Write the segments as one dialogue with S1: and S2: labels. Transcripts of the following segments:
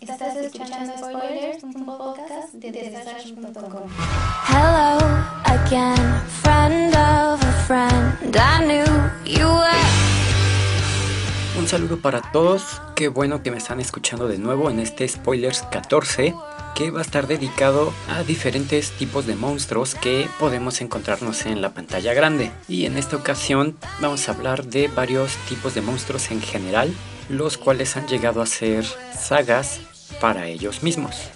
S1: Estás escuchando Spoilers, un podcast de Desastre.com.
S2: Hello again, friend of a friend. I knew you were.
S3: Un saludo para todos, qué bueno que me están escuchando de nuevo en este Spoilers 14 que va a estar dedicado a diferentes tipos de monstruos que podemos encontrarnos en la pantalla grande. Y en esta ocasión vamos a hablar de varios tipos de monstruos en general, los cuales han llegado a ser sagas para ellos mismos.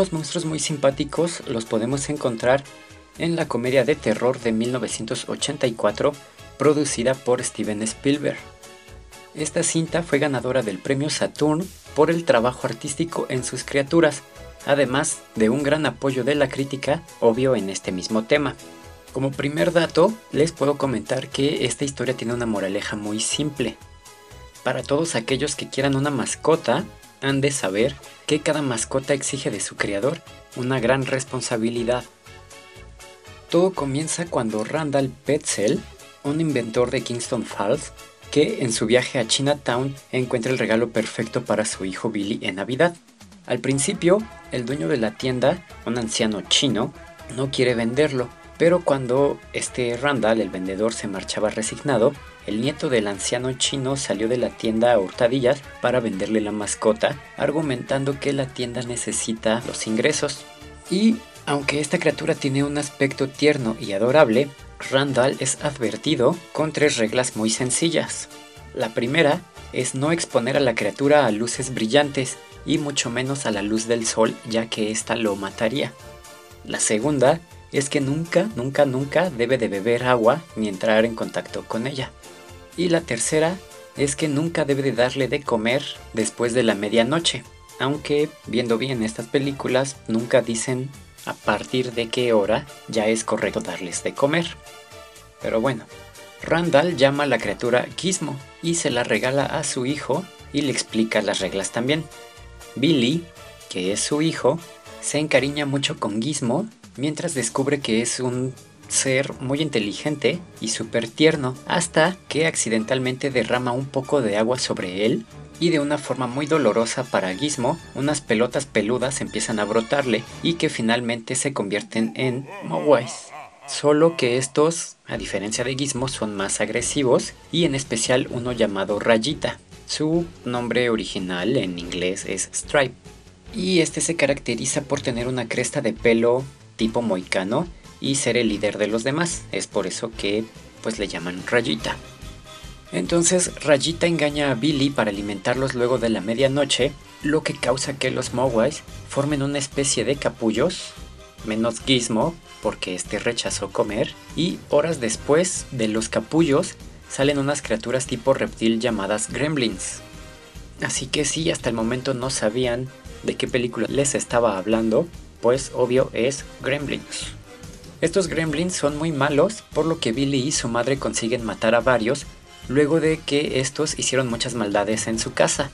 S3: Monstruos muy simpáticos los podemos encontrar en la comedia de terror de 1984 producida por Steven Spielberg. Esta cinta fue ganadora del premio Saturn por el trabajo artístico en sus criaturas, además de un gran apoyo de la crítica, obvio en este mismo tema. Como primer dato, les puedo comentar que esta historia tiene una moraleja muy simple. Para todos aquellos que quieran una mascota, han de saber que cada mascota exige de su creador una gran responsabilidad. Todo comienza cuando Randall Petzel, un inventor de Kingston Falls, que en su viaje a Chinatown encuentra el regalo perfecto para su hijo Billy en Navidad. Al principio, el dueño de la tienda, un anciano chino, no quiere venderlo, pero cuando este Randall, el vendedor, se marchaba resignado, el nieto del anciano chino salió de la tienda a hurtadillas para venderle la mascota, argumentando que la tienda necesita los ingresos. Y aunque esta criatura tiene un aspecto tierno y adorable, Randall es advertido con tres reglas muy sencillas. La primera es no exponer a la criatura a luces brillantes y mucho menos a la luz del sol ya que ésta lo mataría. La segunda es que nunca, nunca, nunca debe de beber agua ni entrar en contacto con ella. Y la tercera es que nunca debe de darle de comer después de la medianoche, aunque viendo bien estas películas nunca dicen a partir de qué hora ya es correcto darles de comer. Pero bueno, Randall llama a la criatura Gizmo y se la regala a su hijo y le explica las reglas también. Billy, que es su hijo, se encariña mucho con Gizmo mientras descubre que es un ser muy inteligente y súper tierno, hasta que accidentalmente derrama un poco de agua sobre él y de una forma muy dolorosa para Gizmo, unas pelotas peludas empiezan a brotarle y que finalmente se convierten en Mogwais. Solo que estos, a diferencia de Gizmo, son más agresivos y en especial uno llamado Rayita. Su nombre original en inglés es Stripe. Y este se caracteriza por tener una cresta de pelo tipo moicano y ser el líder de los demás. Es por eso que pues le llaman Rayita. Entonces Rayita engaña a Billy para alimentarlos luego de la medianoche, lo que causa que los Mogwais formen una especie de capullos, menos Gizmo, porque este rechazó comer, y horas después de los capullos salen unas criaturas tipo reptil llamadas gremlins. Así que si hasta el momento no sabían de qué película les estaba hablando, pues obvio es Gremlins. Estos gremlins son muy malos, por lo que Billy y su madre consiguen matar a varios, luego de que estos hicieron muchas maldades en su casa.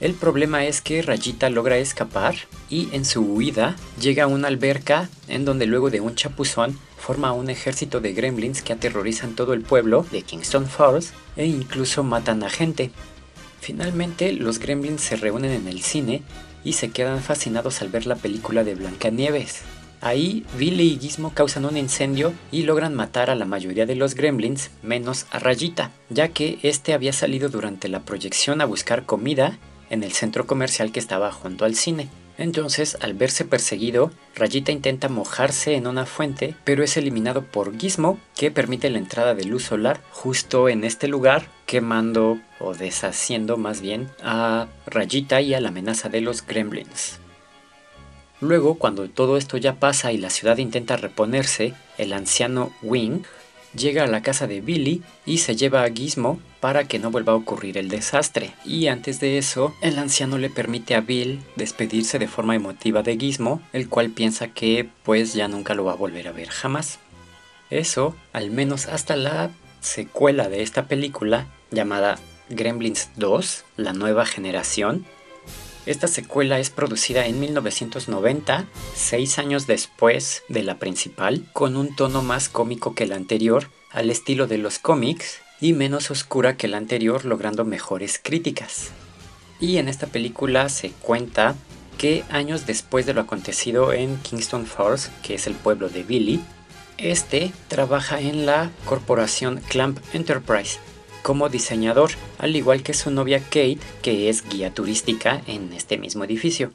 S3: El problema es que Rayita logra escapar y en su huida llega a una alberca en donde luego de un chapuzón forma un ejército de gremlins que aterrorizan todo el pueblo de Kingston Falls e incluso matan a gente. Finalmente los gremlins se reúnen en el cine y se quedan fascinados al ver la película de Blancanieves. Ahí, Billy y Gizmo causan un incendio y logran matar a la mayoría de los gremlins, menos a Rayita, ya que este había salido durante la proyección a buscar comida en el centro comercial que estaba junto al cine. Entonces, al verse perseguido, Rayita intenta mojarse en una fuente, pero es eliminado por Gizmo, que permite la entrada de luz solar justo en este lugar, quemando o deshaciendo más bien a Rayita y a la amenaza de los gremlins. Luego, cuando todo esto ya pasa y la ciudad intenta reponerse, el anciano Wing llega a la casa de Billy y se lleva a Gizmo para que no vuelva a ocurrir el desastre. Y antes de eso, el anciano le permite a Bill despedirse de forma emotiva de Gizmo, el cual piensa que pues ya nunca lo va a volver a ver jamás. Eso, al menos hasta la secuela de esta película llamada Gremlins 2, la nueva generación, esta secuela es producida en 1990, seis años después de la principal, con un tono más cómico que la anterior, al estilo de los cómics, y menos oscura que la anterior, logrando mejores críticas. Y en esta película se cuenta que años después de lo acontecido en Kingston Falls, que es el pueblo de Billy, este trabaja en la corporación Clamp Enterprise, como diseñador, al igual que su novia Kate, que es guía turística en este mismo edificio.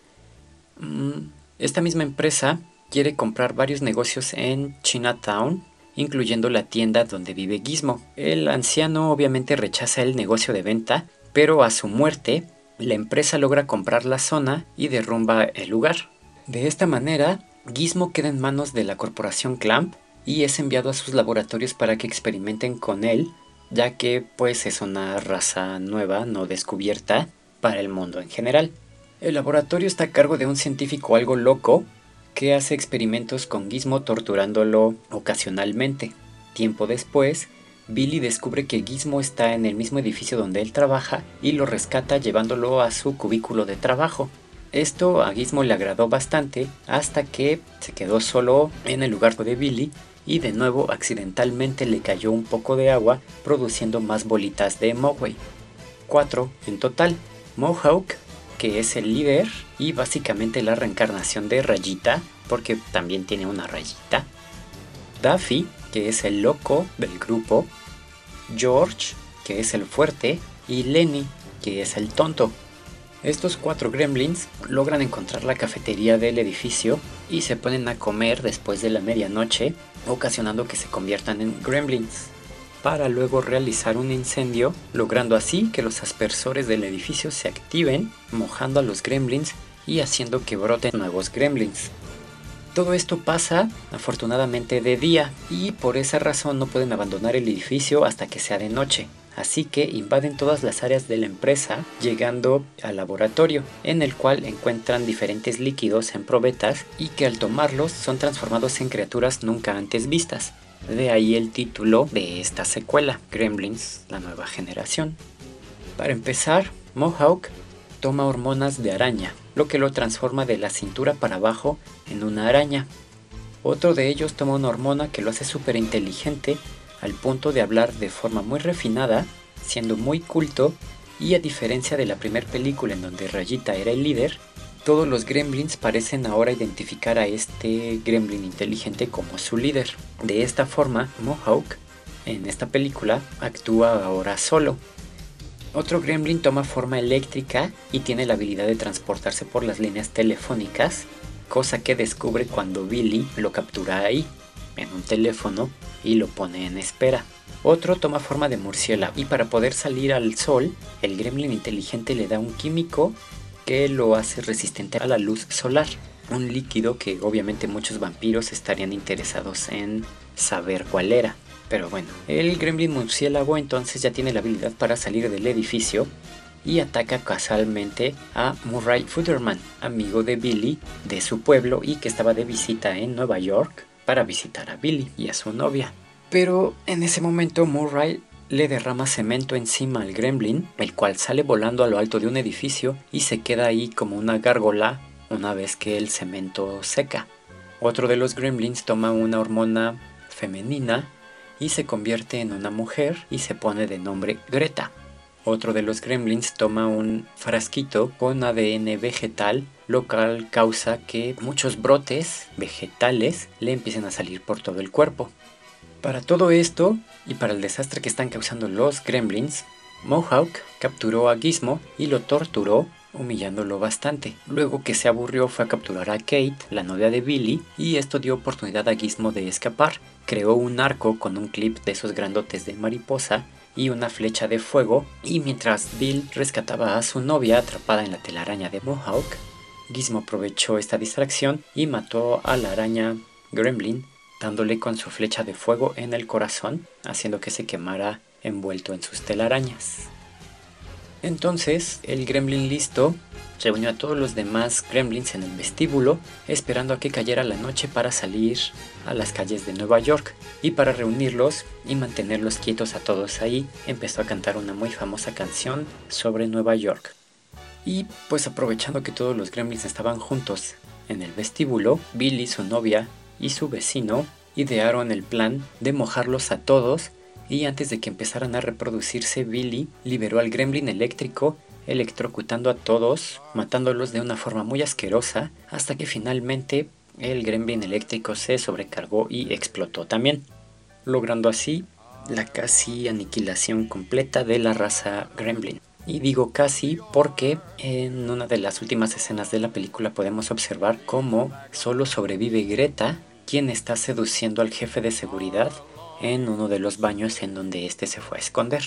S3: Mm, esta misma empresa quiere comprar varios negocios en Chinatown, incluyendo la tienda donde vive Gizmo. El anciano obviamente rechaza el negocio de venta, pero a su muerte, la empresa logra comprar la zona y derrumba el lugar. De esta manera, Gizmo queda en manos de la corporación Clamp y es enviado a sus laboratorios para que experimenten con él ya que pues es una raza nueva, no descubierta, para el mundo en general. El laboratorio está a cargo de un científico algo loco que hace experimentos con Gizmo torturándolo ocasionalmente. Tiempo después, Billy descubre que Gizmo está en el mismo edificio donde él trabaja y lo rescata llevándolo a su cubículo de trabajo. Esto a Gizmo le agradó bastante hasta que se quedó solo en el lugar de Billy y de nuevo accidentalmente le cayó un poco de agua produciendo más bolitas de Mogwai. Cuatro en total. Mohawk, que es el líder y básicamente la reencarnación de Rayita, porque también tiene una rayita. Daffy, que es el loco del grupo. George, que es el fuerte. Y Lenny, que es el tonto. Estos cuatro gremlins logran encontrar la cafetería del edificio y se ponen a comer después de la medianoche, ocasionando que se conviertan en gremlins, para luego realizar un incendio, logrando así que los aspersores del edificio se activen, mojando a los gremlins y haciendo que broten nuevos gremlins. Todo esto pasa afortunadamente de día y por esa razón no pueden abandonar el edificio hasta que sea de noche así que invaden todas las áreas de la empresa llegando al laboratorio, en el cual encuentran diferentes líquidos en probetas y que al tomarlos son transformados en criaturas nunca antes vistas. De ahí el título de esta secuela, Gremlins, la nueva generación. Para empezar, Mohawk toma hormonas de araña, lo que lo transforma de la cintura para abajo en una araña. Otro de ellos toma una hormona que lo hace súper inteligente al punto de hablar de forma muy refinada, siendo muy culto y a diferencia de la primera película en donde Rayita era el líder, todos los gremlins parecen ahora identificar a este gremlin inteligente como su líder. De esta forma, Mohawk en esta película actúa ahora solo. Otro gremlin toma forma eléctrica y tiene la habilidad de transportarse por las líneas telefónicas, cosa que descubre cuando Billy lo captura ahí, en un teléfono, y lo pone en espera. Otro toma forma de murciélago y para poder salir al sol, el gremlin inteligente le da un químico que lo hace resistente a la luz solar. Un líquido que obviamente muchos vampiros estarían interesados en saber cuál era. Pero bueno, el gremlin murciélago entonces ya tiene la habilidad para salir del edificio y ataca casualmente a Murray Futterman, amigo de Billy de su pueblo y que estaba de visita en Nueva York para visitar a Billy y a su novia. Pero en ese momento Murray le derrama cemento encima al gremlin, el cual sale volando a lo alto de un edificio y se queda ahí como una gárgola una vez que el cemento seca. Otro de los gremlins toma una hormona femenina y se convierte en una mujer y se pone de nombre Greta. Otro de los gremlins toma un frasquito con ADN vegetal, lo cual causa que muchos brotes vegetales le empiecen a salir por todo el cuerpo. Para todo esto y para el desastre que están causando los gremlins, Mohawk capturó a Gizmo y lo torturó humillándolo bastante. Luego que se aburrió fue a capturar a Kate, la novia de Billy, y esto dio oportunidad a Gizmo de escapar. Creó un arco con un clip de esos grandotes de mariposa y una flecha de fuego, y mientras Bill rescataba a su novia atrapada en la telaraña de Mohawk, Gizmo aprovechó esta distracción y mató a la araña Gremlin dándole con su flecha de fuego en el corazón, haciendo que se quemara envuelto en sus telarañas. Entonces, el gremlin listo reunió a todos los demás gremlins en el vestíbulo, esperando a que cayera la noche para salir a las calles de Nueva York. Y para reunirlos y mantenerlos quietos a todos ahí, empezó a cantar una muy famosa canción sobre Nueva York. Y pues aprovechando que todos los gremlins estaban juntos en el vestíbulo, Billy, su novia y su vecino idearon el plan de mojarlos a todos y antes de que empezaran a reproducirse Billy liberó al gremlin eléctrico electrocutando a todos, matándolos de una forma muy asquerosa, hasta que finalmente el gremlin eléctrico se sobrecargó y explotó también, logrando así la casi aniquilación completa de la raza gremlin. Y digo casi porque en una de las últimas escenas de la película podemos observar cómo solo sobrevive Greta quien está seduciendo al jefe de seguridad en uno de los baños en donde éste se fue a esconder.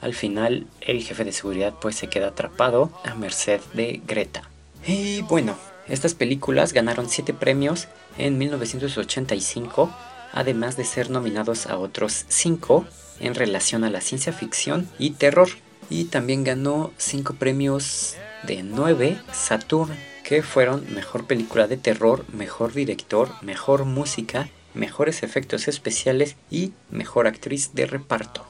S3: Al final, el jefe de seguridad pues se queda atrapado a merced de Greta. Y bueno, estas películas ganaron 7 premios en 1985, además de ser nominados a otros 5 en relación a la ciencia ficción y terror. Y también ganó 5 premios de 9 Saturn que fueron mejor película de terror, mejor director, mejor música, mejores efectos especiales y mejor actriz de reparto.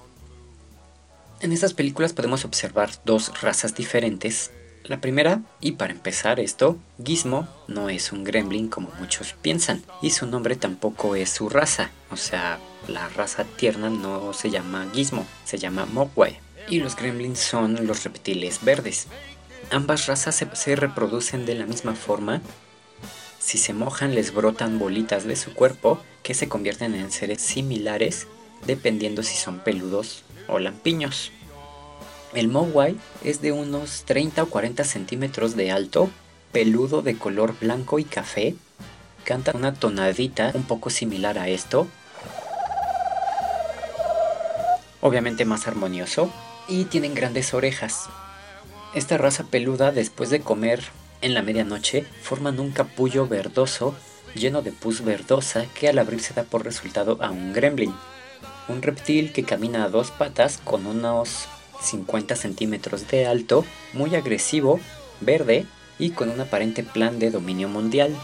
S3: En estas películas podemos observar dos razas diferentes. La primera, y para empezar esto, Gizmo no es un gremlin como muchos piensan, y su nombre tampoco es su raza, o sea, la raza tierna no se llama Gizmo, se llama Mogwai, y los gremlins son los reptiles verdes. Ambas razas se, reproducen de la misma forma. Si se mojan les brotan bolitas de su cuerpo que se convierten en seres similares dependiendo si son peludos o lampiños. El Mogwai es de unos 30 o 40 centímetros de alto, peludo de color blanco y café, canta una tonadita un poco similar a esto, obviamente más armonioso, y tienen grandes orejas. Esta raza peluda, después de comer en la medianoche forman un capullo verdoso lleno de pus verdosa que al abrirse da por resultado a un gremlin, un reptil que camina a dos patas con unos 50 centímetros de alto, muy agresivo, verde y con un aparente plan de dominio mundial.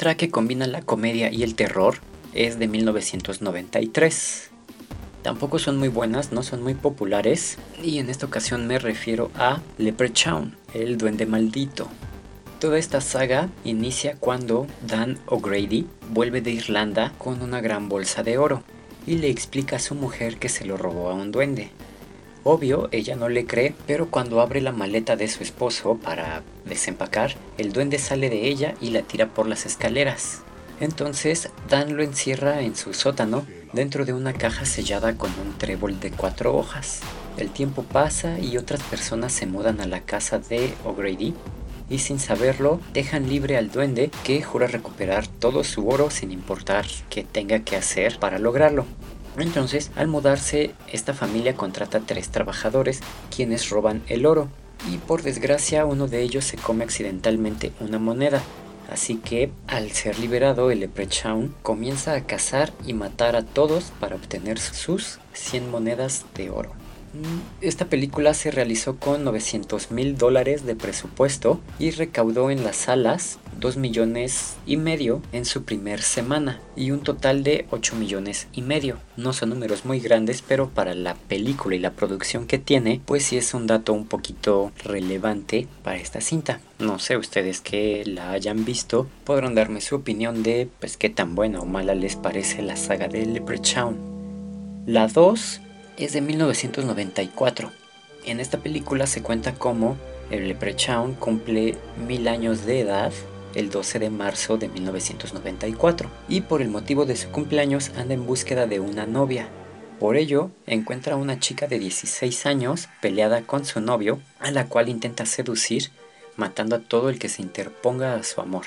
S3: Otra que combina la comedia y el terror es de 1993. Tampoco son muy buenas, no son muy populares, y en esta ocasión me refiero a Leprechaun, el duende maldito. Toda esta saga inicia cuando Dan O'Grady vuelve de Irlanda con una gran bolsa de oro y le explica a su mujer que se lo robó a un duende. Obvio, ella no le cree, pero cuando abre la maleta de su esposo para desempacar, el duende sale de ella y la tira por las escaleras. Entonces, Dan lo encierra en su sótano dentro de una caja sellada con un trébol de cuatro hojas. El tiempo pasa y otras personas se mudan a la casa de O'Grady y sin saberlo dejan libre al duende que jura recuperar todo su oro sin importar qué tenga que hacer para lograrlo. Entonces, al mudarse, esta familia contrata tres trabajadores quienes roban el oro y por desgracia uno de ellos se come accidentalmente una moneda. Así que, al ser liberado, el Leprechaun comienza a cazar y matar a todos para obtener sus 100 monedas de oro. Esta película se realizó con 900 mil dólares de presupuesto y recaudó en las salas 2 millones y medio en su primer semana y un total de 8 millones y medio. No son números muy grandes, pero para la película y la producción que tiene, pues sí es un dato un poquito relevante para esta cinta. No sé ustedes que la hayan visto, podrán darme su opinión de pues qué tan buena o mala les parece la saga de Leprechaun. La 2 es de 1994. En esta película se cuenta cómo el Leprechaun cumple mil años de edad el 12 de marzo de 1994 y por el motivo de su cumpleaños anda en búsqueda de una novia. Por ello, encuentra a una chica de 16 años peleada con su novio, a la cual intenta seducir, matando a todo el que se interponga a su amor.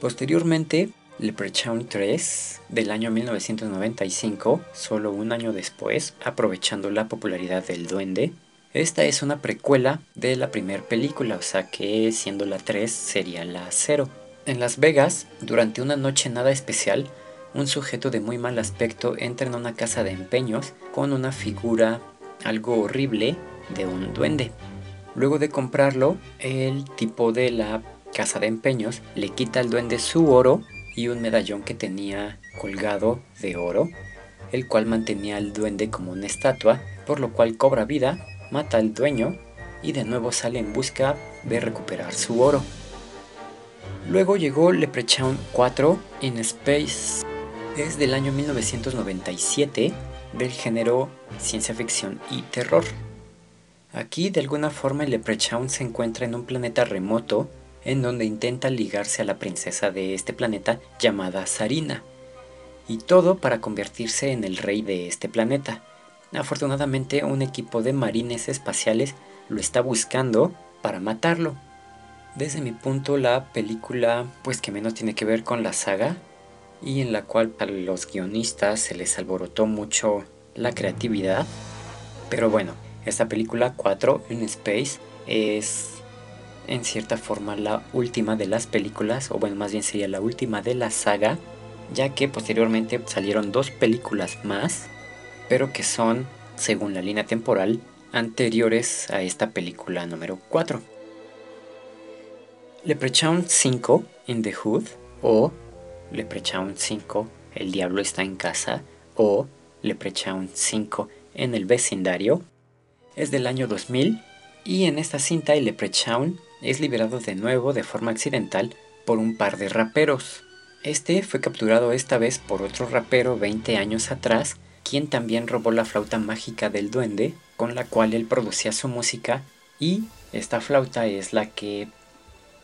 S3: Posteriormente, Leprechaun 3 del año 1995, solo un año después, aprovechando la popularidad del duende. Esta es una precuela de la primera película, o sea que siendo la 3 sería la 0. En Las Vegas, durante una noche nada especial, un sujeto de muy mal aspecto entra en una casa de empeños con una figura algo horrible de un duende. Luego de comprarlo, el tipo de la casa de empeños le quita al duende su oro y un medallón que tenía colgado de oro, el cual mantenía al duende como una estatua, por lo cual cobra vida, mata al dueño y de nuevo sale en busca de recuperar su oro. Luego llegó Leprechaun 4 in Space. Es del año 1997 del género ciencia ficción y terror. Aquí de alguna forma el Leprechaun se encuentra en un planeta remoto en donde intenta ligarse a la princesa de este planeta llamada Sarina. Y todo para convertirse en el rey de este planeta. Afortunadamente un equipo de marines espaciales lo está buscando para matarlo. Desde mi punto la película pues que menos tiene que ver con la saga y en la cual para los guionistas se les alborotó mucho la creatividad. Pero bueno, esta película 4 in Space es en cierta forma la última de las películas, o bueno, más bien sería la última de la saga, ya que posteriormente salieron dos películas más, pero que son, según la línea temporal, anteriores a esta película número 4. Leprechaun 5 in the Hood o Leprechaun 5 El Diablo está en casa o Leprechaun 5 en el vecindario es del año 2000 y en esta cinta el Leprechaun es liberado de nuevo de forma accidental por un par de raperos. Este fue capturado esta vez por otro rapero 20 años atrás, quien también robó la flauta mágica del duende, con la cual él producía su música, y esta flauta es la que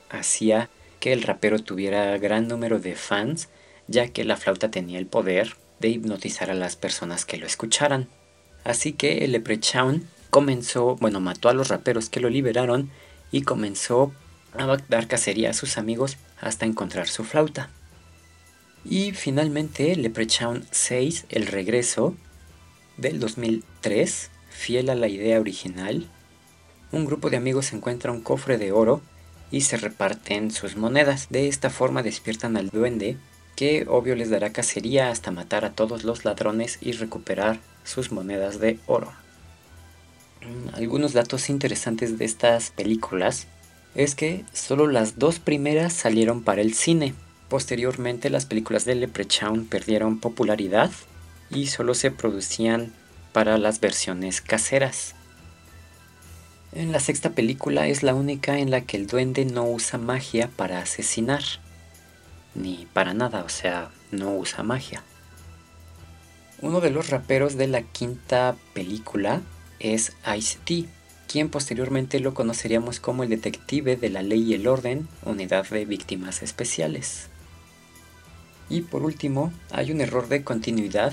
S3: hacía que el rapero tuviera gran número de fans, ya que la flauta tenía el poder de hipnotizar a las personas que lo escucharan. Así que el Leprechaun comenzó, bueno, mató a los raperos que lo liberaron y comenzó a dar cacería a sus amigos hasta encontrar su flauta. Y finalmente Leprechaun 6, El Regreso, del 2003, fiel a la idea original. Un grupo de amigos encuentra un cofre de oro y se reparten sus monedas. De esta forma despiertan al duende, que obvio les dará cacería hasta matar a todos los ladrones y recuperar sus monedas de oro. Algunos datos interesantes de estas películas es que solo las dos primeras salieron para el cine. Posteriormente las películas de Leprechaun perdieron popularidad y solo se producían para las versiones caseras. En la sexta película es la única en la que el duende no usa magia para asesinar. Ni para nada, o sea, no usa magia. Uno de los raperos de la quinta película es Ice-T, quien posteriormente lo conoceríamos como el detective de la ley y el orden, unidad de víctimas especiales. Y por último, hay un error de continuidad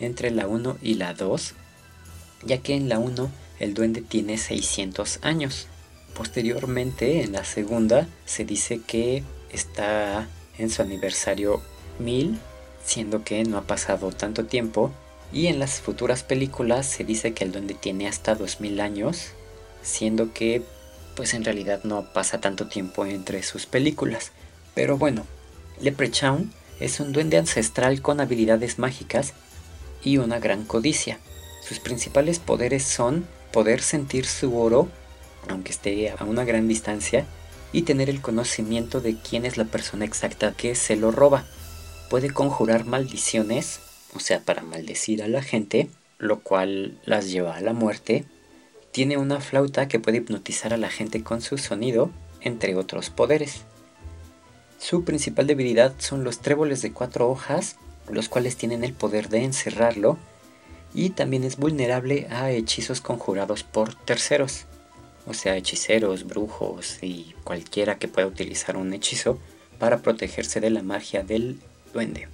S3: entre la 1 y la 2, ya que en la 1 el duende tiene 600 años. Posteriormente, en la segunda, se dice que está en su aniversario 1000, siendo que no ha pasado tanto tiempo. Y en las futuras películas se dice que el duende tiene hasta 2000 años, siendo que pues en realidad no pasa tanto tiempo entre sus películas. Pero bueno, Leprechaun es un duende ancestral con habilidades mágicas y una gran codicia. Sus principales poderes son poder sentir su oro, aunque esté a una gran distancia, y tener el conocimiento de quién es la persona exacta que se lo roba. Puede conjurar maldiciones, o sea, para maldecir a la gente, lo cual las lleva a la muerte. Tiene una flauta que puede hipnotizar a la gente con su sonido, entre otros poderes. Su principal debilidad son los tréboles de cuatro hojas los cuales tienen el poder de encerrarlo y también es vulnerable a hechizos conjurados por terceros, o sea, hechiceros, brujos y cualquiera que pueda utilizar un hechizo para protegerse de la magia del duende.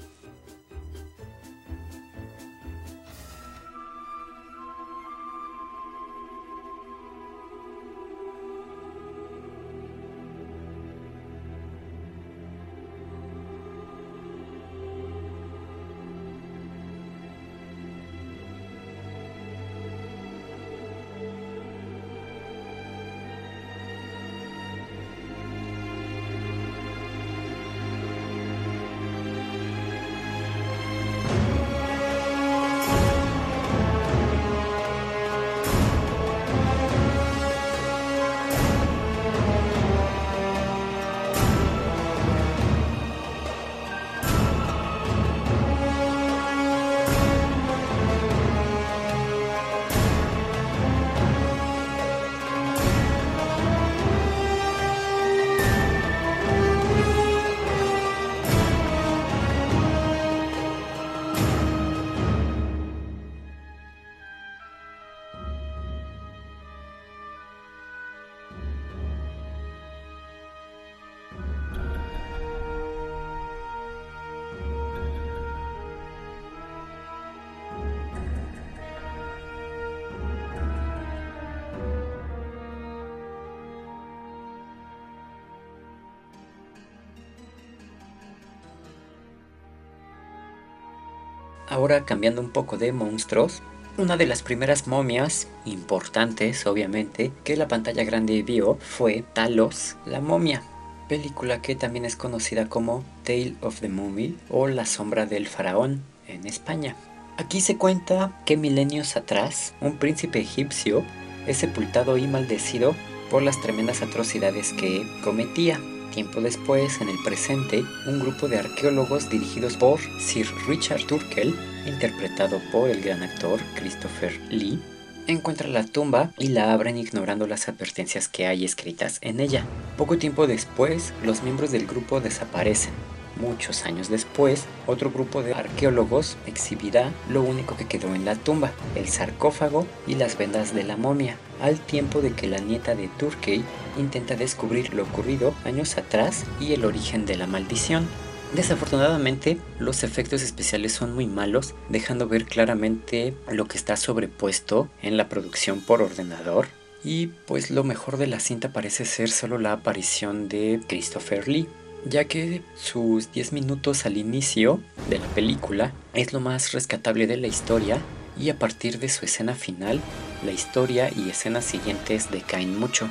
S3: Ahora cambiando un poco de monstruos, una de las primeras momias importantes, obviamente, que la pantalla grande vio fue Talos, la momia, película que también es conocida como Tale of the Mummy o La sombra del faraón en España. Aquí se cuenta que milenios atrás, un príncipe egipcio es sepultado y maldecido por las tremendas atrocidades que cometía. Tiempo después, en el presente, un grupo de arqueólogos dirigidos por Sir Richard Turkel, interpretado por el gran actor Christopher Lee, encuentra la tumba y la abren ignorando las advertencias que hay escritas en ella. Poco tiempo después, los miembros del grupo desaparecen. Muchos años después, otro grupo de arqueólogos exhibirá lo único que quedó en la tumba, el sarcófago y las vendas de la momia, al tiempo de que la nieta de Turkey intenta descubrir lo ocurrido años atrás y el origen de la maldición. Desafortunadamente, los efectos especiales son muy malos, dejando ver claramente lo que está sobrepuesto en la producción por ordenador. Y pues lo mejor de la cinta parece ser solo la aparición de Christopher Lee. ya que sus 10 minutos al inicio de la película es lo más rescatable de la historia y a partir de su escena final, la historia y escenas siguientes decaen mucho.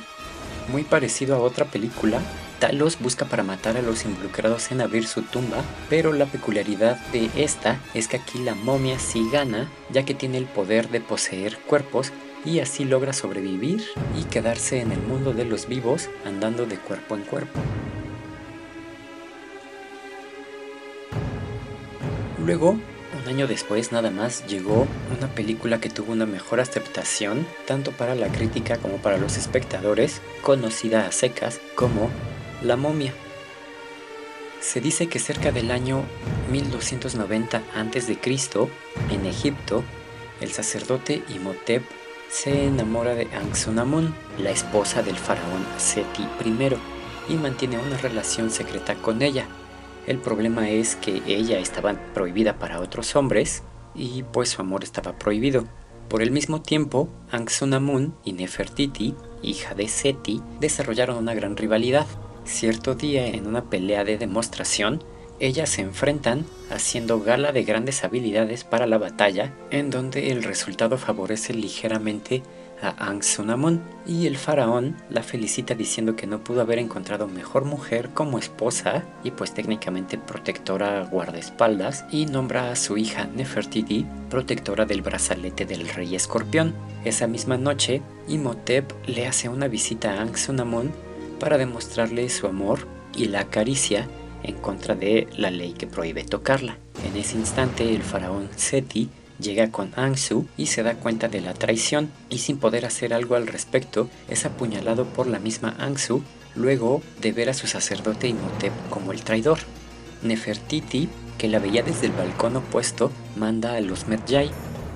S3: Muy parecido a otra película, Talos busca para matar a los involucrados en abrir su tumba, pero la peculiaridad de esta es que aquí la momia sí gana, ya que tiene el poder de poseer cuerpos y así logra sobrevivir y quedarse en el mundo de los vivos andando de cuerpo en cuerpo. Luego, un año después nada más llegó una película que tuvo una mejor aceptación tanto para la crítica como para los espectadores, conocida a secas como La momia. Se dice que cerca del año 1290 a.C., en Egipto, el sacerdote Imhotep se enamora de Anxunamun, la esposa del faraón Seti I, y mantiene una relación secreta con ella. El problema es que ella estaba prohibida para otros hombres y pues su amor estaba prohibido. Por el mismo tiempo, Anxunamun y Nefertiti, hija de Seti, desarrollaron una gran rivalidad. Cierto día, en una pelea de demostración, ellas se enfrentan haciendo gala de grandes habilidades para la batalla, en donde el resultado favorece ligeramente a Anxunamun y el faraón la felicita diciendo que no pudo haber encontrado mejor mujer como esposa y pues técnicamente protectora guardaespaldas y nombra a su hija Nefertiti protectora del brazalete del rey escorpión. Esa misma noche, Imhotep le hace una visita a Anxunamun para demostrarle su amor y la acaricia en contra de la ley que prohíbe tocarla. En ese instante el faraón Seti llega con Ansu y se da cuenta de la traición y sin poder hacer algo al respecto es apuñalado por la misma Ansu luego de ver a su sacerdote Imhotep como el traidor. Nefertiti, que la veía desde el balcón opuesto, manda a los Medjay,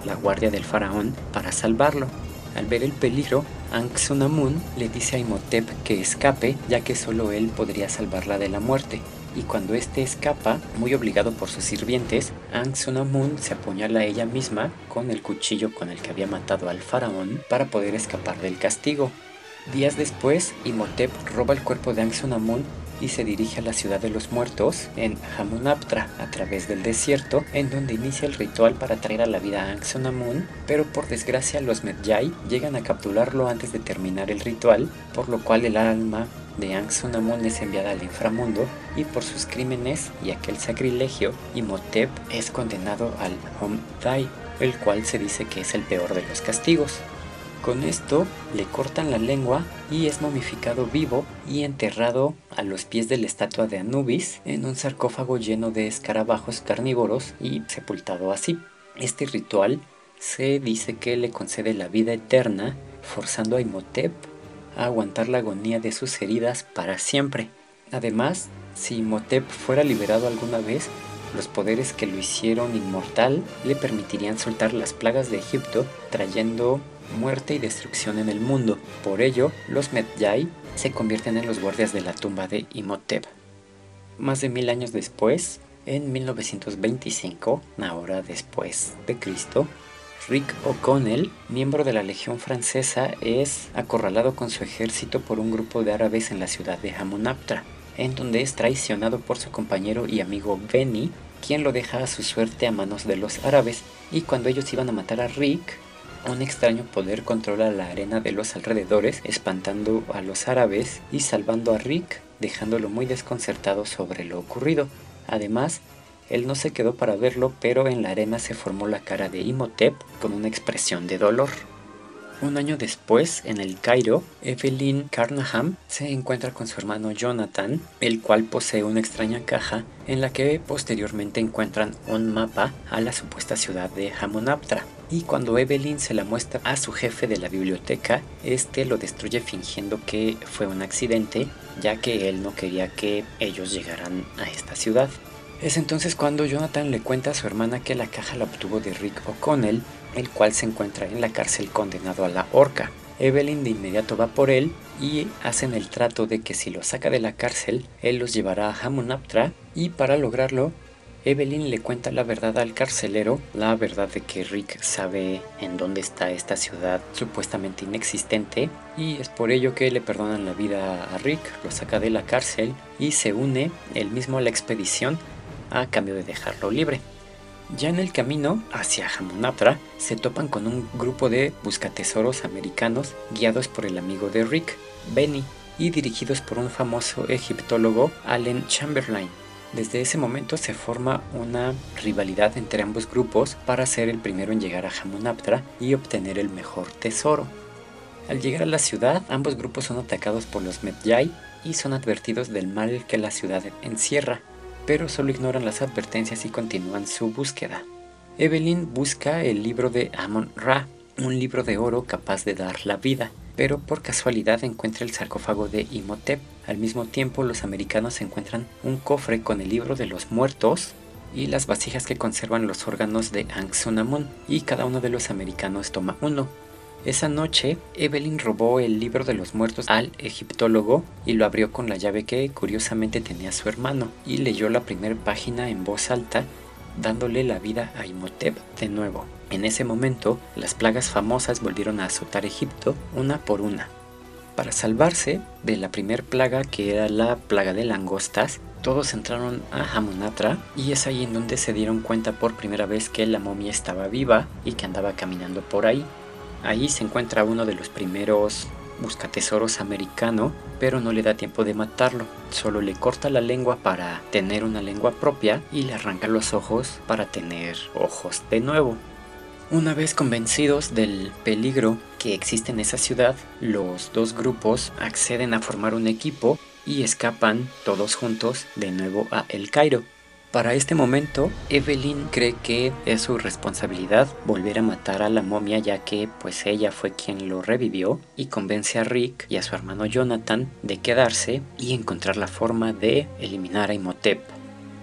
S3: la guardia del faraón, para salvarlo. Al ver el peligro, Anxunamun le dice a Imhotep que escape ya que solo él podría salvarla de la muerte y cuando éste escapa, muy obligado por sus sirvientes, Anxunamun se apuñala a ella misma con el cuchillo con el que había matado al faraón para poder escapar del castigo. Días después, Imhotep roba el cuerpo de Anxunamun y se dirige a la ciudad de los muertos en Hamunaptra a través del desierto, en donde inicia el ritual para traer a la vida a Anxunamun, pero por desgracia los Medjay llegan a capturarlo antes de terminar el ritual, por lo cual el alma de Anxunamun es enviada al inframundo y por sus crímenes y aquel sacrilegio, Imhotep es condenado al Homdai, el cual se dice que es el peor de los castigos. Con esto le cortan la lengua y es momificado vivo y enterrado a los pies de la estatua de Anubis en un sarcófago lleno de escarabajos carnívoros y sepultado así. Este ritual se dice que le concede la vida eterna, forzando a Imhotep a aguantar la agonía de sus heridas para siempre. Además, si Imhotep fuera liberado alguna vez, los poderes que lo hicieron inmortal le permitirían soltar las plagas de Egipto, trayendo muerte y destrucción en el mundo. Por ello, los Medjay se convierten en los guardias de la tumba de Imhotep. Más de mil años después, en 1925, ahora después de Cristo, Rick O'Connell, miembro de la Legión Francesa, es acorralado con su ejército por un grupo de árabes en la ciudad de Hamunaptra, en donde es traicionado por su compañero y amigo Benny, quien lo deja a su suerte a manos de los árabes, y cuando ellos iban a matar a Rick, un extraño poder controla la arena de los alrededores, espantando a los árabes y salvando a Rick, dejándolo muy desconcertado sobre lo ocurrido. Además, él no se quedó para verlo, pero en la arena se formó la cara de Imhotep con una expresión de dolor. Un año después, en el Cairo, Evelyn Carnaham se encuentra con su hermano Jonathan, el cual posee una extraña caja en la que posteriormente encuentran un mapa a la supuesta ciudad de Hamunaptra. Y cuando Evelyn se la muestra a su jefe de la biblioteca, este lo destruye fingiendo que fue un accidente, ya que él no quería que ellos llegaran a esta ciudad. Es entonces cuando Jonathan le cuenta a su hermana que la caja la obtuvo de Rick O'Connell, el cual se encuentra en la cárcel condenado a la horca. Evelyn de inmediato va por él y hacen el trato de que si lo saca de la cárcel, él los llevará a Hamunaptra y para lograrlo, Evelyn le cuenta la verdad al carcelero, la verdad de que Rick sabe en dónde está esta ciudad supuestamente inexistente y es por ello que le perdonan la vida a Rick, lo saca de la cárcel y se une él mismo a la expedición a cambio de dejarlo libre. Ya en el camino hacia Hamunaptra se topan con un grupo de buscatesoros americanos guiados por el amigo de Rick, Benny, y dirigidos por un famoso egiptólogo, Allen Chamberlain. Desde ese momento se forma una rivalidad entre ambos grupos para ser el primero en llegar a Hamunaptra y obtener el mejor tesoro. Al llegar a la ciudad, ambos grupos son atacados por los Medjay y son advertidos del mal que la ciudad encierra, pero solo ignoran las advertencias y continúan su búsqueda. Evelyn busca el libro de Amon Ra, un libro de oro capaz de dar la vida, pero por casualidad encuentra el sarcófago de Imhotep. Al mismo tiempo, los americanos encuentran un cofre con el libro de los muertos y las vasijas que conservan los órganos de Anksunamun, y cada uno de los americanos toma uno. Esa noche, Evelyn robó el libro de los muertos al egiptólogo y lo abrió con la llave que curiosamente tenía su hermano, y leyó la primera página en voz alta, dándole la vida a Imhotep de nuevo. En ese momento, las plagas famosas volvieron a azotar Egipto una por una. Para salvarse de la primer plaga que era la plaga de langostas, todos entraron a Hamunatra y es ahí en donde se dieron cuenta por primera vez que la momia estaba viva y que andaba caminando por ahí. Ahí se encuentra uno de los primeros buscatesoros americano, pero no le da tiempo de matarlo. Solo le corta la lengua para tener una lengua propia y le arranca los ojos para tener ojos de nuevo. Una vez convencidos del peligro que existe en esa ciudad, los dos grupos acceden a formar un equipo y escapan todos juntos de nuevo a El Cairo. Para este momento, Evelyn cree que es su responsabilidad volver a matar a la momia ya que pues ella fue quien lo revivió y convence a Rick y a su hermano Jonathan de quedarse y encontrar la forma de eliminar a Imhotep.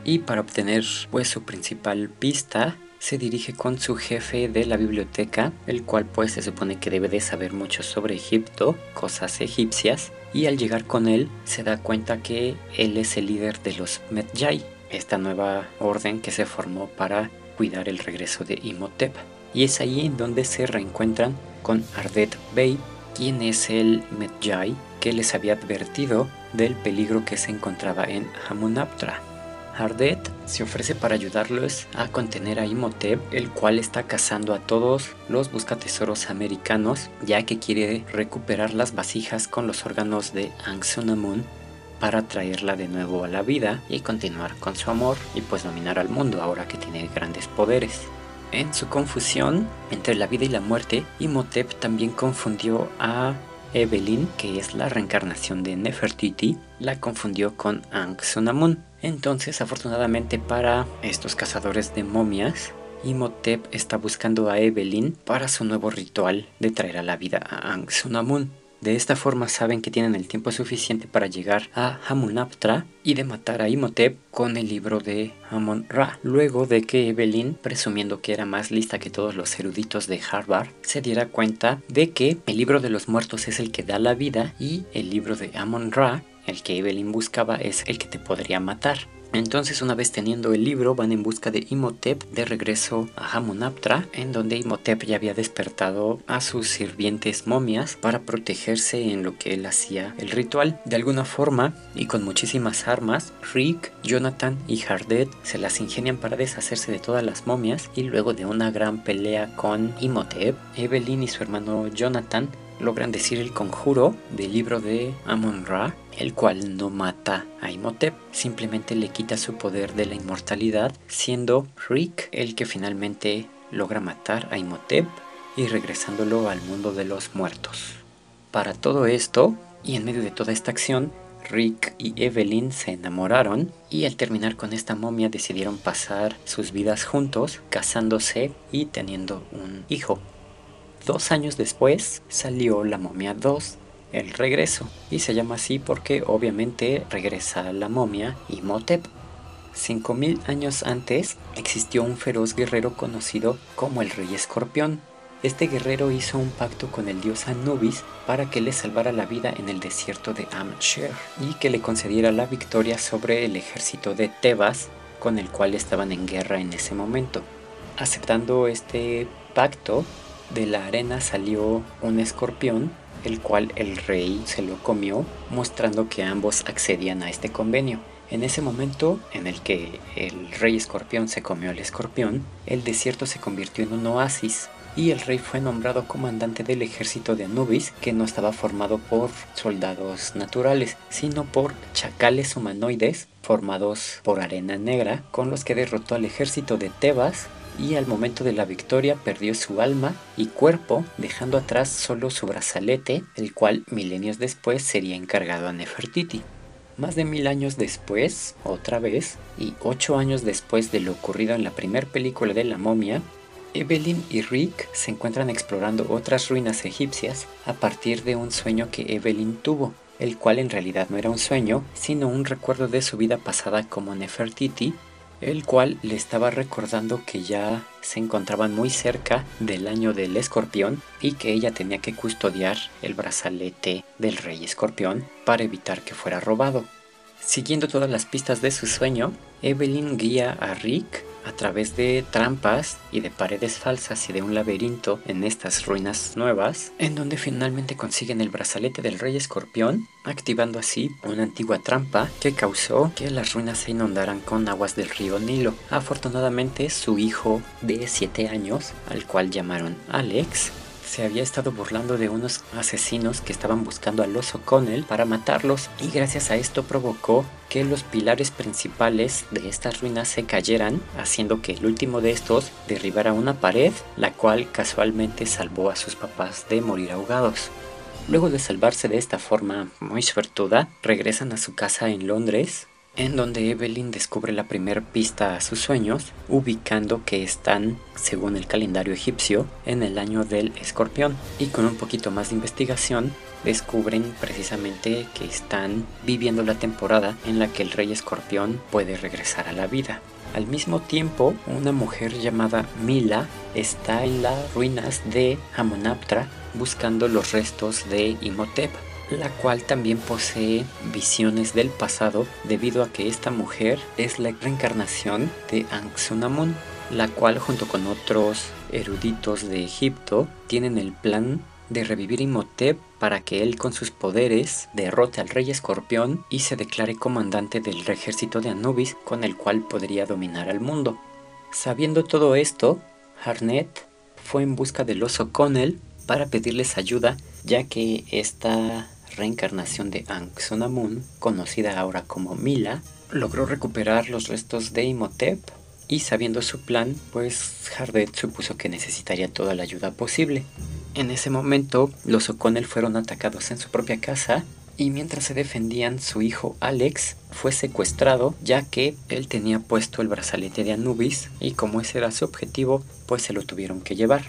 S3: Y para obtener pues su principal pista, se dirige con su jefe de la biblioteca, el cual pues se supone que debe de saber mucho sobre Egipto, cosas egipcias, y al llegar con él se da cuenta que él es el líder de los Medjay, esta nueva orden que se formó para cuidar el regreso de Imhotep. Y es ahí en donde se reencuentran con Ardet Bey, quien es el Medjay que les había advertido del peligro que se encontraba en Hamunaptra. Ardet se ofrece para ayudarlos a contener a Imhotep, el cual está cazando a todos los buscatesoros americanos, ya que quiere recuperar las vasijas con los órganos de Anxunamun para traerla de nuevo a la vida y continuar con su amor y pues dominar al mundo ahora que tiene grandes poderes. En su confusión entre la vida y la muerte, Imhotep también confundió a Evelyn, que es la reencarnación de Nefertiti, la confundió con Anksunamun. Entonces, afortunadamente para estos cazadores de momias, Imhotep está buscando a Evelyn para su nuevo ritual de traer a la vida a Anksunamun. De esta forma saben que tienen el tiempo suficiente para llegar a Hamunaptra y de matar a Imhotep con el libro de Amon-Ra. Luego de que Evelyn, presumiendo que era más lista que todos los eruditos de Harvard, se diera cuenta de que el libro de los muertos es el que da la vida y el libro de Amon-Ra, el que Evelyn buscaba, es el que te podría matar. Entonces, una vez teniendo el libro, van en busca de Imhotep de regreso a Hamunaptra, en donde Imhotep ya había despertado a sus sirvientes momias para protegerse en lo que él hacía el ritual. De alguna forma, y con muchísimas armas, Rick, Jonathan y Hardet se las ingenian para deshacerse de todas las momias y luego de una gran pelea con Imhotep, Evelyn y su hermano Jonathan logran decir el conjuro del libro de Amon-Ra, el cual no mata a Imhotep, simplemente le quita su poder de la inmortalidad, siendo Rick el que finalmente logra matar a Imhotep y regresándolo al mundo de los muertos. Para todo esto, y en medio de toda esta acción, Rick y Evelyn se enamoraron y al terminar con esta momia decidieron pasar sus vidas juntos, casándose y teniendo un hijo. Dos años después salió La momia 2, El regreso, y se llama así porque obviamente regresa la momia Imhotep. Cinco mil años antes existió un feroz guerrero conocido como el Rey Escorpión. Este guerrero hizo un pacto con el dios Anubis para que le salvara la vida en el desierto de Amsher y que le concediera la victoria sobre el ejército de Tebas con el cual estaban en guerra en ese momento. Aceptando este pacto, de la arena salió un escorpión, el cual el rey se lo comió, mostrando que ambos accedían a este convenio. En ese momento en el que el rey escorpión se comió al escorpión, el desierto se convirtió en un oasis y el rey fue nombrado comandante del ejército de Anubis, que no estaba formado por soldados naturales, sino por chacales humanoides formados por arena negra, con los que derrotó al ejército de Tebas y al momento de la victoria perdió su alma y cuerpo, dejando atrás solo su brazalete, el cual milenios después sería encargado a Nefertiti. Más de mil años después, otra vez, y ocho años después de lo ocurrido en la primera película de la momia, Evelyn y Rick se encuentran explorando otras ruinas egipcias a partir de un sueño que Evelyn tuvo, el cual en realidad no era un sueño, sino un recuerdo de su vida pasada como Nefertiti, el cual le estaba recordando que ya se encontraban muy cerca del año del escorpión y que ella tenía que custodiar el brazalete del rey escorpión para evitar que fuera robado. Siguiendo todas las pistas de su sueño, Evelyn guía a Rick a través de trampas y de paredes falsas y de un laberinto en estas ruinas nuevas, en donde finalmente consiguen el brazalete del rey escorpión, activando así una antigua trampa que causó que las ruinas se inundaran con aguas del río Nilo. Afortunadamente su hijo de 7 años, al cual llamaron Alex, se había estado burlando de unos asesinos que estaban buscando al oso Connell para matarlos y gracias a esto provocó que los pilares principales de estas ruinas se cayeran, haciendo que el último de estos derribara una pared, la cual casualmente salvó a sus papás de morir ahogados. Luego de salvarse de esta forma muy suertuda, regresan a su casa en Londres, en donde Evelyn descubre la primera pista a sus sueños, ubicando que están, según el calendario egipcio, en el año del escorpión. Y con un poquito más de investigación, descubren precisamente que están viviendo la temporada en la que el rey escorpión puede regresar a la vida. Al mismo tiempo, una mujer llamada Mila está en las ruinas de Amonaptra buscando los restos de Imhotep, la cual también posee visiones del pasado debido a que esta mujer es la reencarnación de Anxunamun, la cual junto con otros eruditos de Egipto tienen el plan de revivir Imhotep para que él con sus poderes derrote al rey escorpión y se declare comandante del ejército de Anubis con el cual podría dominar al mundo. Sabiendo todo esto, Harnet fue en busca del oso Connell para pedirles ayuda ya que esta reencarnación de Anxunamun, conocida ahora como Mila, logró recuperar los restos de Imhotep y sabiendo su plan, pues Hardet supuso que necesitaría toda la ayuda posible. En ese momento, los O'Connell fueron atacados en su propia casa y mientras se defendían, su hijo Alex fue secuestrado ya que él tenía puesto el brazalete de Anubis y como ese era su objetivo, pues se lo tuvieron que llevar.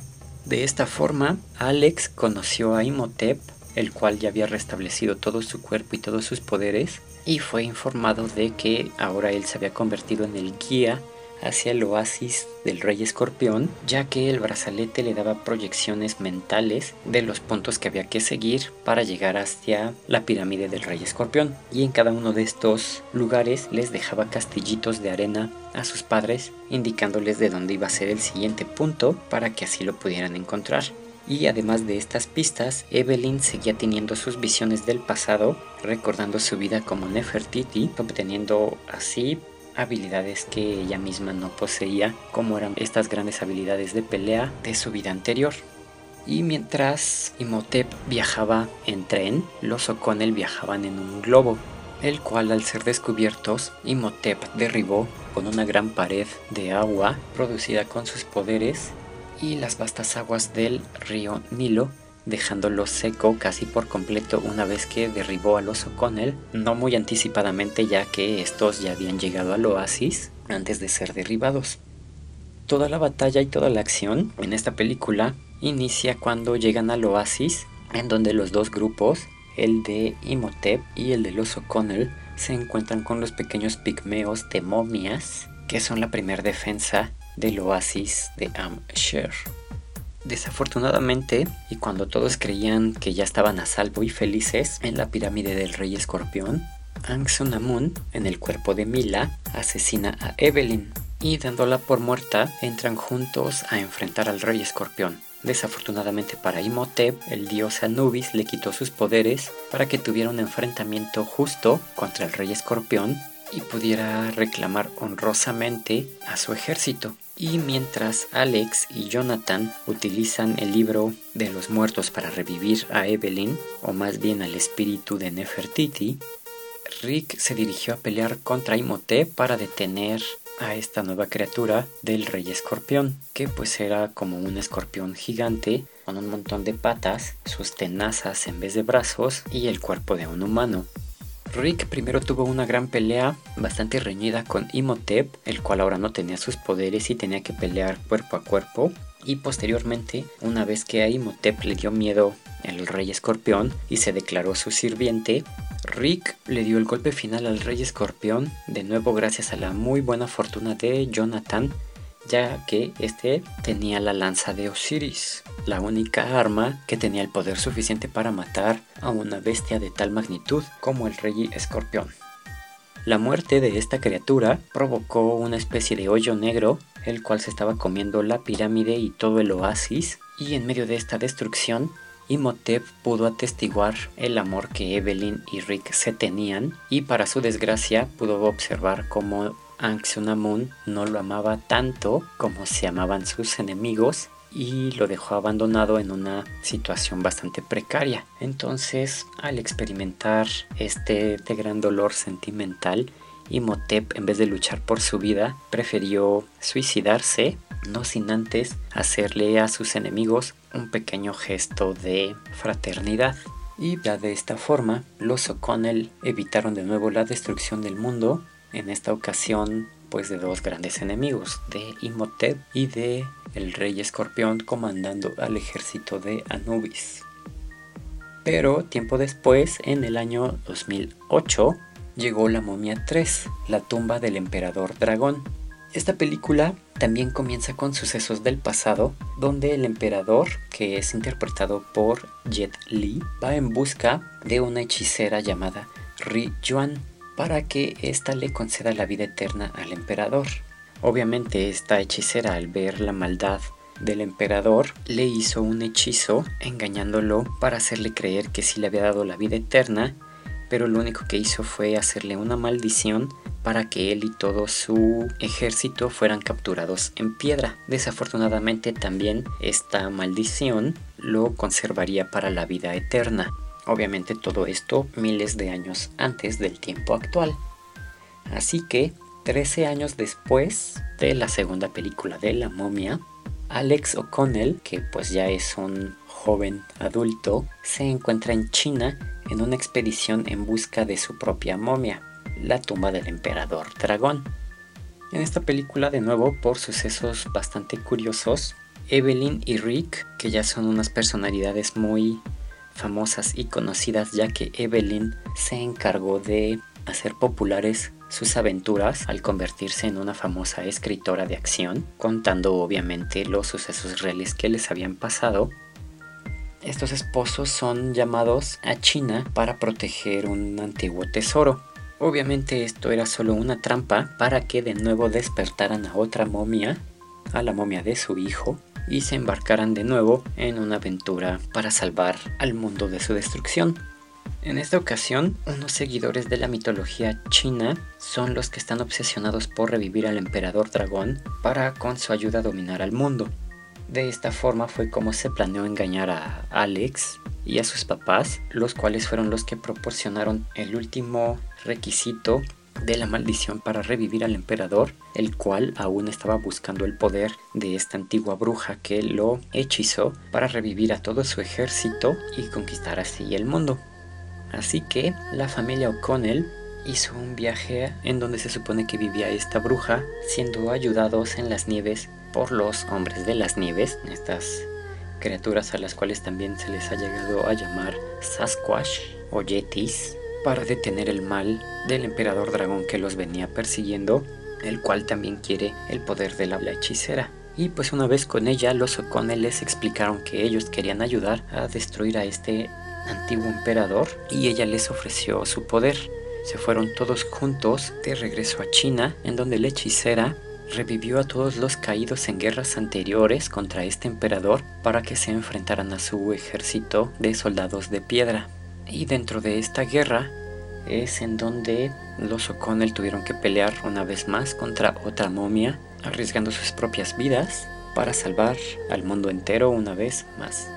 S3: De esta forma, Alex conoció a Imhotep el cual ya había restablecido todo su cuerpo y todos sus poderes, y fue informado de que ahora él se había convertido en el guía hacia el oasis del rey escorpión, ya que el brazalete le daba proyecciones mentales de los puntos que había que seguir para llegar hacia la pirámide del rey escorpión. Y en cada uno de estos lugares les dejaba castillitos de arena a sus padres, indicándoles de dónde iba a ser el siguiente punto para que así lo pudieran encontrar. Y además de estas pistas, Evelyn seguía teniendo sus visiones del pasado, recordando su vida como Nefertiti, obteniendo así habilidades que ella misma no poseía, como eran estas grandes habilidades de pelea de su vida anterior. Y mientras Imhotep viajaba en tren, los O'Connell viajaban en un globo, el cual al ser descubiertos, Imhotep derribó con una gran pared de agua producida con sus poderes y las vastas aguas del río Nilo, dejándolo seco casi por completo una vez que derribó al oso Connell, no muy anticipadamente ya que estos ya habían llegado al oasis antes de ser derribados. Toda la batalla y toda la acción en esta película inicia cuando llegan al oasis, en donde los dos grupos, el de Imhotep y el del oso Connell, se encuentran con los pequeños pigmeos de momias, que son la primera defensa del oasis de Amsher. Desafortunadamente, y cuando todos creían que ya estaban a salvo y felices en la pirámide del rey escorpión, Ang Sunamun, en el cuerpo de Mila, asesina a Evelyn y dándola por muerta entran juntos a enfrentar al rey escorpión. Desafortunadamente para Imhotep, el dios Anubis le quitó sus poderes para que tuviera un enfrentamiento justo contra el rey escorpión y pudiera reclamar honrosamente a su ejército. Y mientras Alex y Jonathan utilizan el libro de los muertos para revivir a Evelyn, o más bien al espíritu de Nefertiti, Rick se dirigió a pelear contra Imhotep para detener a esta nueva criatura del rey escorpión, que pues era como un escorpión gigante con un montón de patas, sus tenazas en vez de brazos y el cuerpo de un humano. Rick primero tuvo una gran pelea bastante reñida con Imhotep, el cual ahora no tenía sus poderes y tenía que pelear cuerpo a cuerpo. Y posteriormente, una vez que a Imhotep le dio miedo el rey escorpión y se declaró su sirviente, Rick le dio el golpe final al rey escorpión, de nuevo gracias a la muy buena fortuna de Jonathan, ya que este tenía la lanza de Osiris, la única arma que tenía el poder suficiente para matar a una bestia de tal magnitud como el rey escorpión. La muerte de esta criatura provocó una especie de hoyo negro, el cual se estaba comiendo la pirámide y todo el oasis, y en medio de esta destrucción, Imhotep pudo atestiguar el amor que Evelyn y Rick se tenían, y para su desgracia pudo observar cómo Anxunamun no lo amaba tanto como se amaban sus enemigos y lo dejó abandonado en una situación bastante precaria. Entonces, al experimentar este, este gran dolor sentimental, Imhotep, en vez de luchar por su vida, prefirió suicidarse, no sin antes hacerle a sus enemigos un pequeño gesto de fraternidad. Y ya de esta forma, los O'Connell evitaron de nuevo la destrucción del mundo en esta ocasión pues de dos grandes enemigos, de Imhotep y de el rey escorpión comandando al ejército de Anubis. Pero tiempo después, en el año 2008, llegó la momia 3, la tumba del emperador dragón. Esta película también comienza con sucesos del pasado, donde el emperador, que es interpretado por Jet Li, va en busca de una hechicera llamada Ri Yuan, para que ésta le conceda la vida eterna al emperador. Obviamente esta hechicera al ver la maldad del emperador le hizo un hechizo engañándolo para hacerle creer que sí le había dado la vida eterna, pero lo único que hizo fue hacerle una maldición para que él y todo su ejército fueran capturados en piedra. Desafortunadamente también esta maldición lo conservaría para la vida eterna. Obviamente todo esto miles de años antes del tiempo actual. Así que, 13 años después de la segunda película de La momia, Alex O'Connell, que pues ya es un joven adulto, se encuentra en China en una expedición en busca de su propia momia, la tumba del emperador dragón. En esta película, de nuevo, por sucesos bastante curiosos, Evelyn y Rick, que ya son unas personalidades muy famosas y conocidas ya que Evelyn se encargó de hacer populares sus aventuras al convertirse en una famosa escritora de acción, contando obviamente los sucesos reales que les habían pasado. Estos esposos son llamados a China para proteger un antiguo tesoro. Obviamente esto era solo una trampa para que de nuevo despertaran a otra momia, a la momia de su hijo, y se embarcaran de nuevo en una aventura para salvar al mundo de su destrucción. En esta ocasión, unos seguidores de la mitología china son los que están obsesionados por revivir al emperador dragón para con su ayuda dominar al mundo. De esta forma fue como se planeó engañar a Alex y a sus papás, los cuales fueron los que proporcionaron el último requisito de la maldición para revivir al emperador, el cual aún estaba buscando el poder de esta antigua bruja que lo hechizó para revivir a todo su ejército y conquistar así el mundo. Así que la familia O'Connell hizo un viaje en donde se supone que vivía esta bruja, siendo ayudados en las nieves por los hombres de las nieves, estas criaturas a las cuales también se les ha llegado a llamar Sasquatch o Yetis, para detener el mal del emperador dragón que los venía persiguiendo, el cual también quiere el poder de la hechicera. Y pues una vez con ella, los O'Connell les explicaron que ellos querían ayudar a destruir a este antiguo emperador y ella les ofreció su poder. se fueron todos juntos de regreso a China, en donde la hechicera revivió a todos los caídos en guerras anteriores contra este emperador para que se enfrentaran a su ejército de soldados de piedra. Y dentro de esta guerra es en donde los O'Connell tuvieron que pelear una vez más contra otra momia, arriesgando sus propias vidas para salvar al mundo entero una vez más.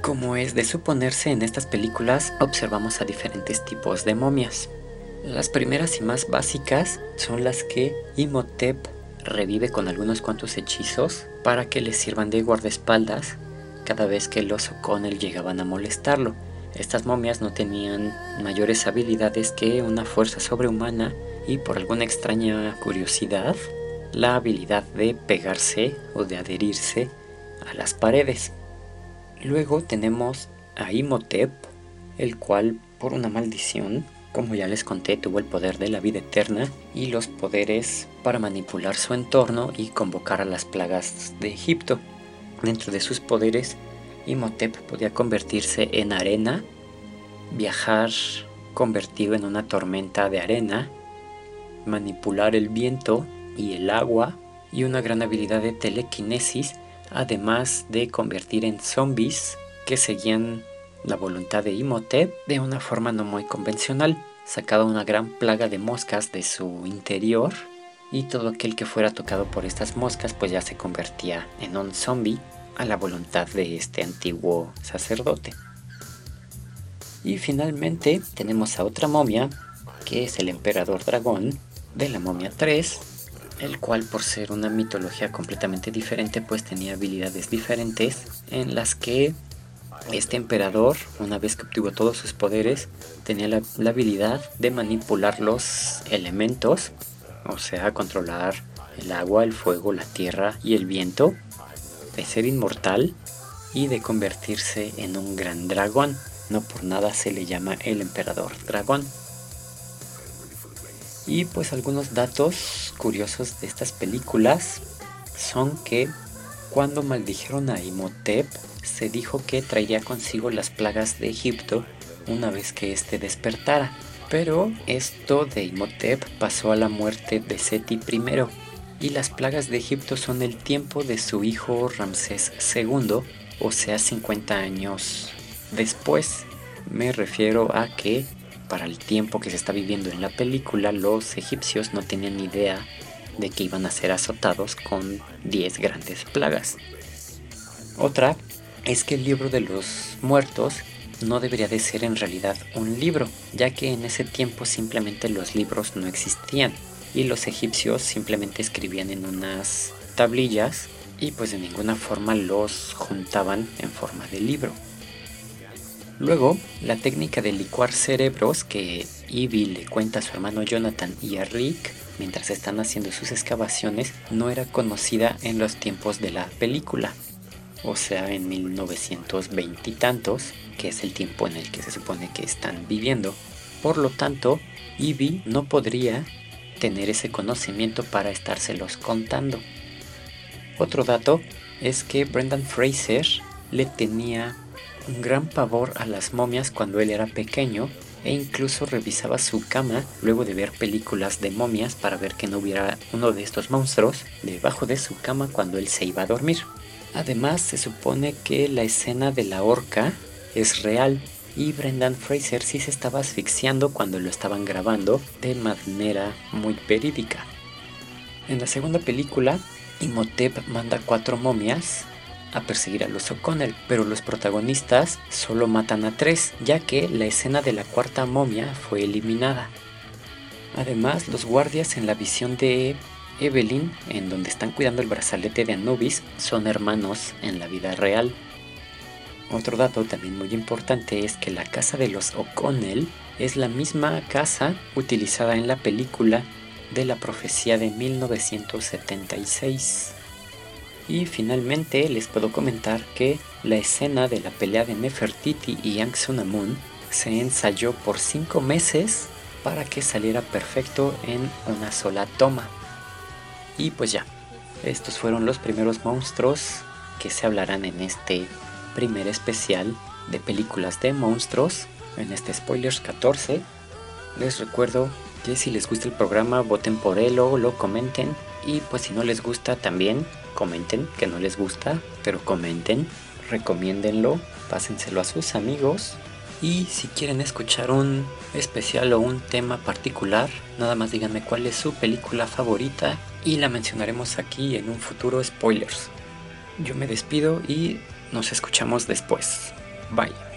S3: Como es de suponerse en estas películas, observamos a diferentes tipos de momias. Las primeras y más básicas son las que Imhotep revive con algunos cuantos hechizos para que le sirvan de guardaespaldas cada vez que los O'Connell llegaban a molestarlo. Estas momias no tenían mayores habilidades que una fuerza sobrehumana y por alguna extraña curiosidad, la habilidad de pegarse o de adherirse a las paredes. Luego tenemos a Imhotep, el cual por una maldición, como ya les conté, tuvo el poder de la vida eterna y los poderes para manipular su entorno y convocar a las plagas de Egipto. Dentro de sus poderes, Imhotep podía convertirse en arena, viajar convertido en una tormenta de arena, manipular el viento y el agua y una gran habilidad de telequinesis además de convertir en zombies que seguían la voluntad de Imhotep de una forma no muy convencional. Sacaba una gran plaga de moscas de su interior y todo aquel que fuera tocado por estas moscas pues ya se convertía en un zombie a la voluntad de este antiguo sacerdote. Y finalmente tenemos a otra momia que es el emperador dragón de la momia 3 el cual por ser una mitología completamente diferente pues tenía habilidades diferentes en las que este emperador, una vez que obtuvo todos sus poderes, tenía la, habilidad de manipular los elementos, o sea, controlar el agua, el fuego, la tierra y el viento, de ser inmortal y de convertirse en un gran dragón. No por nada se le llama el emperador dragón. Y pues algunos datos curiosos de estas películas son que cuando maldijeron a Imhotep, se dijo que traería consigo las plagas de Egipto una vez que éste despertara. Pero esto de Imhotep pasó a la muerte de Seti I, y las plagas de Egipto son el tiempo de su hijo Ramsés II, o sea 50 años después. Me refiero a que para el tiempo que se está viviendo en la película, los egipcios no tenían idea de que iban a ser azotados con 10 grandes plagas. Otra es que el libro de los muertos no debería de ser en realidad un libro, ya que en ese tiempo simplemente los libros no existían y los egipcios simplemente escribían en unas tablillas y pues de ninguna forma los juntaban en forma de libro. Luego, la técnica de licuar cerebros que Ivy le cuenta a su hermano Jonathan y a Rick mientras están haciendo sus excavaciones no era conocida en los tiempos de la película, o sea, en 1920 y tantos, que es el tiempo en el que se supone que están viviendo. Por lo tanto, Ivy no podría tener ese conocimiento para estárselos contando. Otro dato es que Brendan Fraser le tenía un gran pavor a las momias cuando él era pequeño e incluso revisaba su cama luego de ver películas de momias para ver que no hubiera uno de estos monstruos debajo de su cama cuando él se iba a dormir. Además se supone que la escena de la horca es real y Brendan Fraser sí se estaba asfixiando cuando lo estaban grabando de manera muy verídica. En la segunda película, Imhotep manda cuatro momias a perseguir a los O'Connell, pero los protagonistas solo matan a tres, ya que la escena de la cuarta momia fue eliminada. Además, los guardias en la visión de Evelyn, en donde están cuidando el brazalete de Anubis, son hermanos en la vida real. Otro dato también muy importante es que la casa de los O'Connell es la misma casa utilizada en la película de la profecía de 1976. Y finalmente les puedo comentar que la escena de la pelea de Nefertiti y Yang Sunamun se ensayó por 5 meses para que saliera perfecto en una sola toma. Y pues ya, estos fueron los primeros monstruos que se hablarán en este primer especial de películas de monstruos. en este Spoilers 14. Les recuerdo que si les gusta el programa voten por él o lo comenten y pues si no les gusta también comenten que no les gusta, pero comenten, recomiéndenlo, pásenselo a sus amigos y si quieren escuchar un especial o un tema particular, nada más díganme cuál es su película favorita y la mencionaremos aquí en un futuro spoilers. Yo me despido y nos escuchamos después. Bye.